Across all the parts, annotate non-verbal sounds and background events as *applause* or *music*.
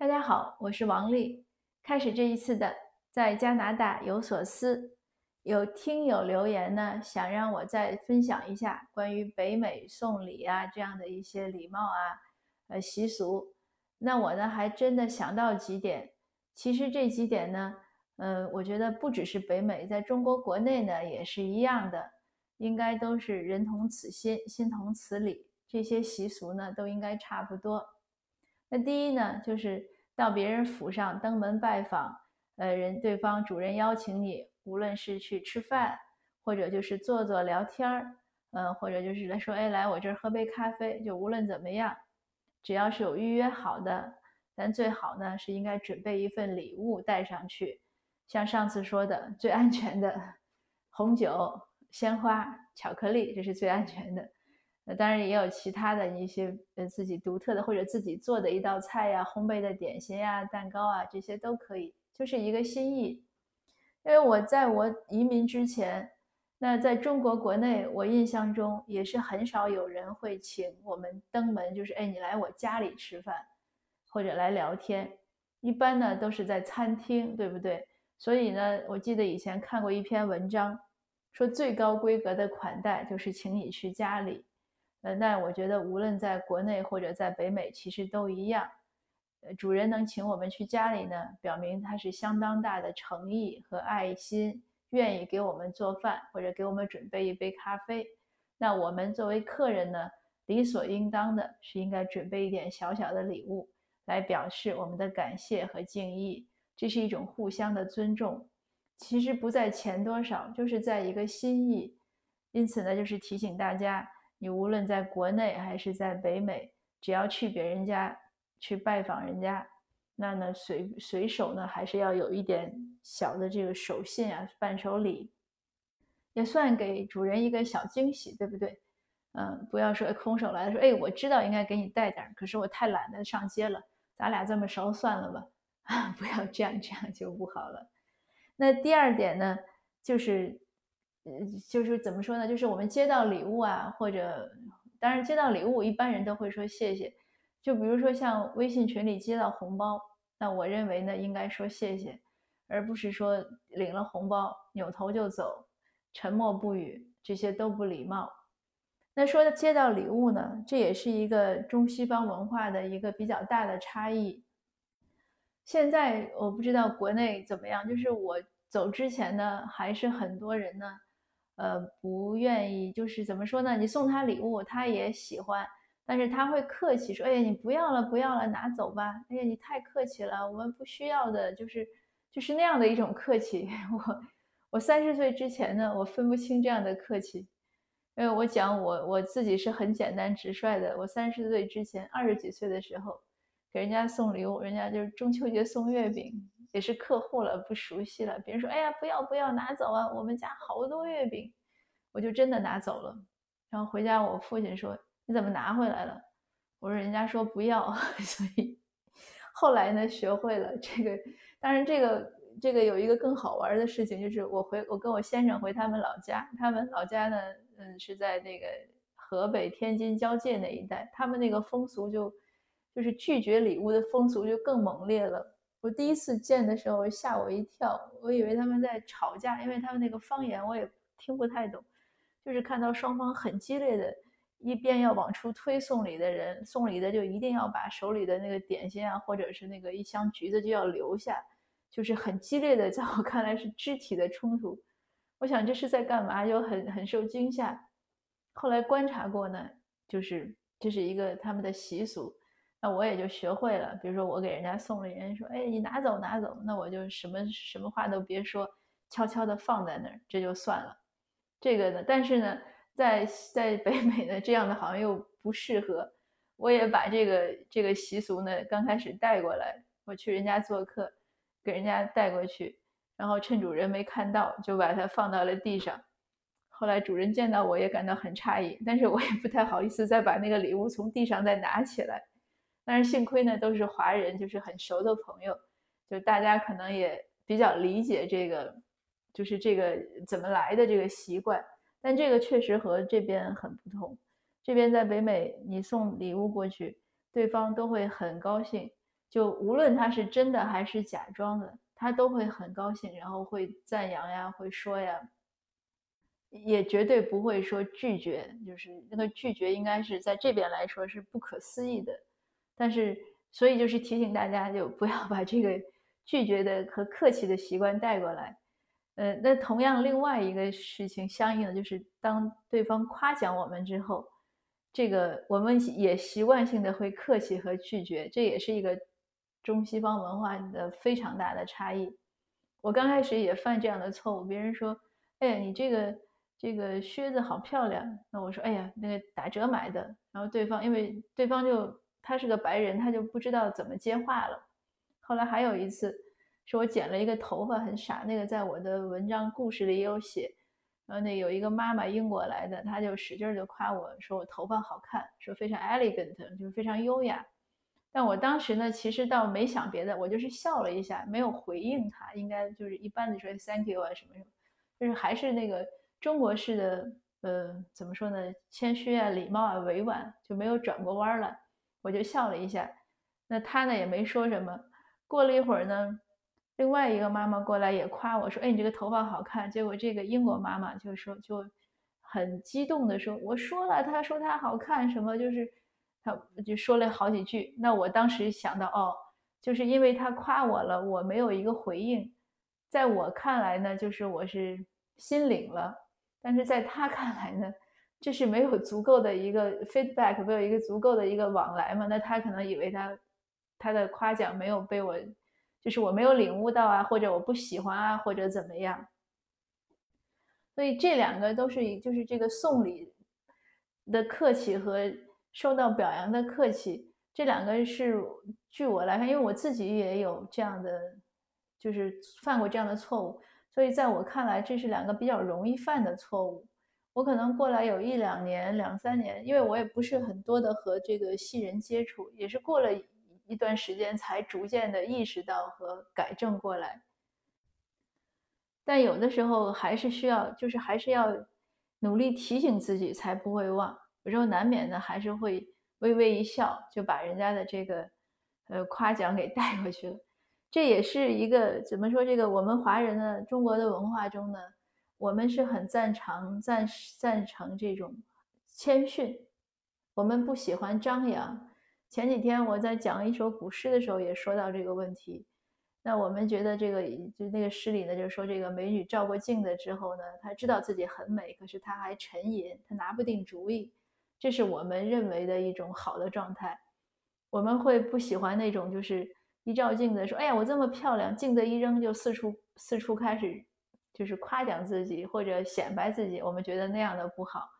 大家好，我是王丽。开始这一次的在加拿大有所思，有听友留言呢，想让我再分享一下关于北美送礼啊这样的一些礼貌啊呃习俗。那我呢还真的想到几点。其实这几点呢，嗯，我觉得不只是北美，在中国国内呢也是一样的，应该都是人同此心，心同此理，这些习俗呢都应该差不多。那第一呢，就是到别人府上登门拜访，呃，人对方主人邀请你，无论是去吃饭，或者就是坐坐聊天儿，嗯，或者就是来说，哎，来我这儿喝杯咖啡，就无论怎么样，只要是有预约好的，咱最好呢是应该准备一份礼物带上去，像上次说的，最安全的 *laughs* 红酒、鲜花、巧克力，这是最安全的。那当然也有其他的一些呃自己独特的或者自己做的一道菜呀、烘焙的点心呀、蛋糕啊，这些都可以，就是一个心意。因为我在我移民之前，那在中国国内，我印象中也是很少有人会请我们登门，就是哎你来我家里吃饭或者来聊天，一般呢都是在餐厅，对不对？所以呢，我记得以前看过一篇文章，说最高规格的款待就是请你去家里。呃，那我觉得无论在国内或者在北美，其实都一样。呃，主人能请我们去家里呢，表明他是相当大的诚意和爱心，愿意给我们做饭或者给我们准备一杯咖啡。那我们作为客人呢，理所应当的是应该准备一点小小的礼物，来表示我们的感谢和敬意。这是一种互相的尊重，其实不在钱多少，就是在一个心意。因此呢，就是提醒大家。你无论在国内还是在北美，只要去别人家去拜访人家，那呢随随手呢还是要有一点小的这个手信啊，伴手礼，也算给主人一个小惊喜，对不对？嗯，不要说空手来说，哎，我知道应该给你带点，可是我太懒得上街了，咱俩这么熟，算了吧，啊，*laughs* 不要这样，这样就不好了。那第二点呢，就是。就是怎么说呢？就是我们接到礼物啊，或者当然接到礼物，一般人都会说谢谢。就比如说像微信群里接到红包，那我认为呢，应该说谢谢，而不是说领了红包扭头就走，沉默不语，这些都不礼貌。那说接到礼物呢，这也是一个中西方文化的一个比较大的差异。现在我不知道国内怎么样，就是我走之前呢，还是很多人呢。呃，不愿意，就是怎么说呢？你送他礼物，他也喜欢，但是他会客气说：“哎呀，你不要了，不要了，拿走吧。”哎呀，你太客气了，我们不需要的，就是就是那样的一种客气。*laughs* 我我三十岁之前呢，我分不清这样的客气，因为我讲我我自己是很简单直率的。我三十岁之前，二十几岁的时候，给人家送礼物，人家就是中秋节送月饼。也是客户了，不熟悉了。别人说：“哎呀，不要不要，拿走啊！我们家好多月饼。”我就真的拿走了。然后回家，我父亲说：“你怎么拿回来了？”我说：“人家说不要。”所以后来呢，学会了这个。当然，这个这个有一个更好玩的事情，就是我回我跟我先生回他们老家，他们老家呢，嗯，是在那个河北天津交界那一带，他们那个风俗就就是拒绝礼物的风俗就更猛烈了。我第一次见的时候吓我一跳，我以为他们在吵架，因为他们那个方言我也听不太懂。就是看到双方很激烈的，一边要往出推送礼的人，送礼的就一定要把手里的那个点心啊，或者是那个一箱橘子就要留下，就是很激烈的，在我看来是肢体的冲突。我想这是在干嘛？就很很受惊吓。后来观察过呢，就是这是一个他们的习俗。那我也就学会了，比如说我给人家送了，人家说，哎，你拿走拿走，那我就什么什么话都别说，悄悄的放在那儿，这就算了。这个呢，但是呢，在在北美呢，这样的好像又不适合。我也把这个这个习俗呢，刚开始带过来，我去人家做客，给人家带过去，然后趁主人没看到，就把它放到了地上。后来主人见到我也感到很诧异，但是我也不太好意思再把那个礼物从地上再拿起来。但是幸亏呢，都是华人，就是很熟的朋友，就大家可能也比较理解这个，就是这个怎么来的这个习惯。但这个确实和这边很不同。这边在北美，你送礼物过去，对方都会很高兴，就无论他是真的还是假装的，他都会很高兴，然后会赞扬呀，会说呀，也绝对不会说拒绝。就是那个拒绝，应该是在这边来说是不可思议的。但是，所以就是提醒大家，就不要把这个拒绝的和客气的习惯带过来。呃，那同样，另外一个事情相应的就是，当对方夸奖我们之后，这个我们也习惯性的会客气和拒绝，这也是一个中西方文化的非常大的差异。我刚开始也犯这样的错误，别人说：“哎，你这个这个靴子好漂亮。”那我说：“哎呀，那个打折买的。”然后对方因为对方就他是个白人，他就不知道怎么接话了。后来还有一次。是我剪了一个头发很傻，那个在我的文章故事里也有写。然后那有一个妈妈英国来的，她就使劲儿就夸我说我头发好看，说非常 elegant，就是非常优雅。但我当时呢，其实倒没想别的，我就是笑了一下，没有回应她，应该就是一般的说 thank you 啊什么什么，就是还是那个中国式的，呃，怎么说呢，谦虚啊、礼貌啊、委婉，就没有转过弯来，我就笑了一下。那她呢也没说什么。过了一会儿呢。另外一个妈妈过来也夸我说：“哎，你这个头发好看。”结果这个英国妈妈就说，就很激动的说：“我说了，她说她好看，什么就是，她就说了好几句。”那我当时想到，哦，就是因为她夸我了，我没有一个回应，在我看来呢，就是我是心领了，但是在她看来呢，这是没有足够的一个 feedback，没有一个足够的一个往来嘛？那他可能以为他他的夸奖没有被我。就是我没有领悟到啊，或者我不喜欢啊，或者怎么样。所以这两个都是就是这个送礼的客气和受到表扬的客气，这两个是据我来看，因为我自己也有这样的，就是犯过这样的错误，所以在我看来，这是两个比较容易犯的错误。我可能过来有一两年、两三年，因为我也不是很多的和这个戏人接触，也是过了。一段时间才逐渐的意识到和改正过来，但有的时候还是需要，就是还是要努力提醒自己，才不会忘。有时候难免的还是会微微一笑，就把人家的这个呃夸奖给带过去了。这也是一个怎么说？这个我们华人的中国的文化中呢，我们是很赞成赞赞成这种谦逊，我们不喜欢张扬。前几天我在讲一首古诗的时候，也说到这个问题。那我们觉得这个就那个诗里呢，就是说这个美女照过镜子之后呢，她知道自己很美，可是她还沉吟，她拿不定主意。这是我们认为的一种好的状态。我们会不喜欢那种就是一照镜子说，哎呀，我这么漂亮，镜子一扔就四处四处开始就是夸奖自己或者显摆自己。我们觉得那样的不好。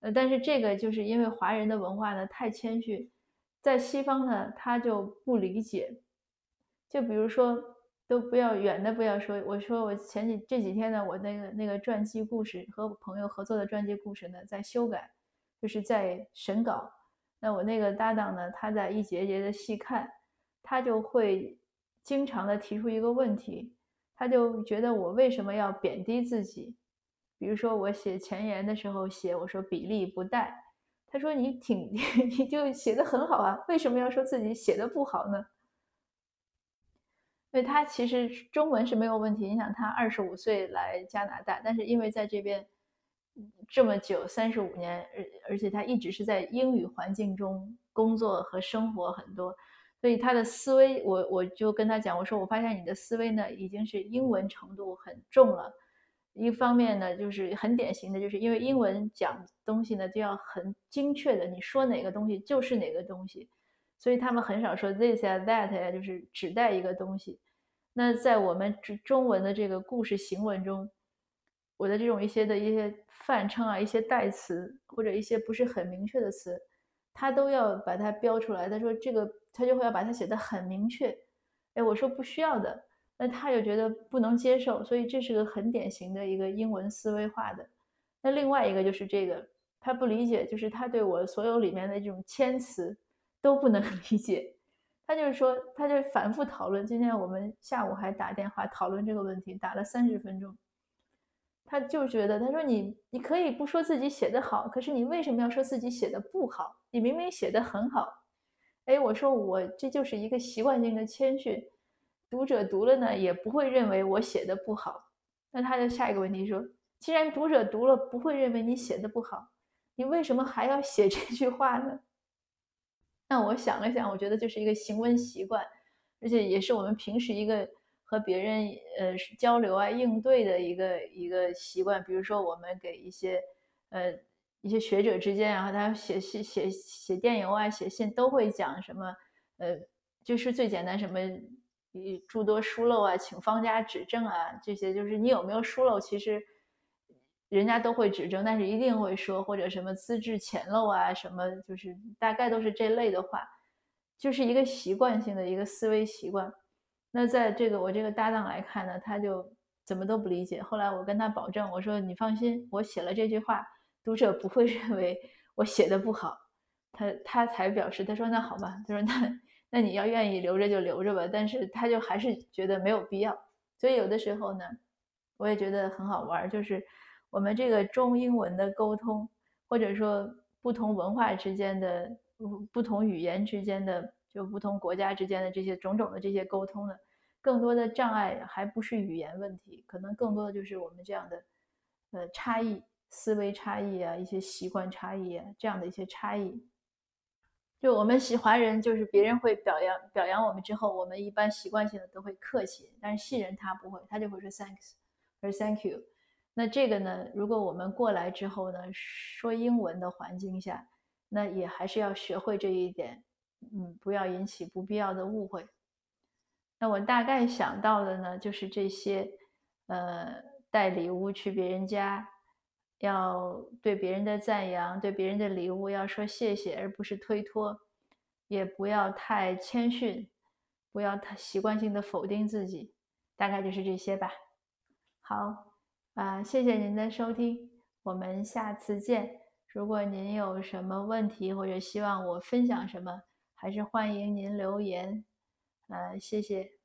呃，但是这个就是因为华人的文化呢太谦虚。在西方呢，他就不理解。就比如说，都不要远的不要说。我说我前几这几天呢，我那个那个传记故事和朋友合作的传记故事呢，在修改，就是在审稿。那我那个搭档呢，他在一节节的细看，他就会经常的提出一个问题，他就觉得我为什么要贬低自己？比如说我写前言的时候写我说比例不带。他说：“你挺，*laughs* 你就写的很好啊，为什么要说自己写的不好呢？”因为他其实中文是没有问题。你想，他二十五岁来加拿大，但是因为在这边这么久，三十五年，而而且他一直是在英语环境中工作和生活很多，所以他的思维，我我就跟他讲，我说：“我发现你的思维呢，已经是英文程度很重了。”一方面呢，就是很典型的，就是因为英文讲东西呢，就要很精确的，你说哪个东西就是哪个东西，所以他们很少说 this 呀 that 呀，就是指代一个东西。那在我们中中文的这个故事行文中，我的这种一些的一些泛称啊，一些代词或者一些不是很明确的词，他都要把它标出来。他说这个他就会要把它写的很明确。哎，我说不需要的。那他就觉得不能接受，所以这是个很典型的一个英文思维化的。那另外一个就是这个，他不理解，就是他对我所有里面的这种谦词都不能 *laughs* 理解。他就是说，他就反复讨论。今天我们下午还打电话讨论这个问题，打了三十分钟。他就觉得，他说你你可以不说自己写的好，可是你为什么要说自己写的不好？你明明写的很好。哎，我说我这就是一个习惯性的谦逊，读者读了呢也不会认为我写的不好。那他的下一个问题说，既然读者读了不会认为你写的不好，你为什么还要写这句话呢？那我想了想，我觉得就是一个行文习惯，而且也是我们平时一个和别人呃交流啊应对的一个一个习惯。比如说我们给一些呃。一些学者之间，然后他写写写写电邮啊，写信都会讲什么，呃，就是最简单什么，诸多疏漏啊，请方家指正啊，这些就是你有没有疏漏，其实人家都会指正，但是一定会说或者什么资质浅陋啊，什么就是大概都是这类的话，就是一个习惯性的一个思维习惯。那在这个我这个搭档来看呢，他就怎么都不理解。后来我跟他保证，我说你放心，我写了这句话。读者不会认为我写的不好，他他才表示，他说那好吧，他说那那你要愿意留着就留着吧，但是他就还是觉得没有必要，所以有的时候呢，我也觉得很好玩，就是我们这个中英文的沟通，或者说不同文化之间的、不同语言之间的，就不同国家之间的这些种种的这些沟通呢，更多的障碍还不是语言问题，可能更多的就是我们这样的呃差异。思维差异啊，一些习惯差异啊，这样的一些差异，就我们喜华人，就是别人会表扬表扬我们之后，我们一般习惯性的都会客气，但是西人他不会，他就会说 thanks 或者 thank you。那这个呢，如果我们过来之后呢，说英文的环境下，那也还是要学会这一点，嗯，不要引起不必要的误会。那我大概想到的呢，就是这些，呃，带礼物去别人家。要对别人的赞扬，对别人的礼物要说谢谢，而不是推脱；也不要太谦逊，不要太习惯性的否定自己。大概就是这些吧。好，啊，谢谢您的收听，我们下次见。如果您有什么问题或者希望我分享什么，还是欢迎您留言。呃，谢谢。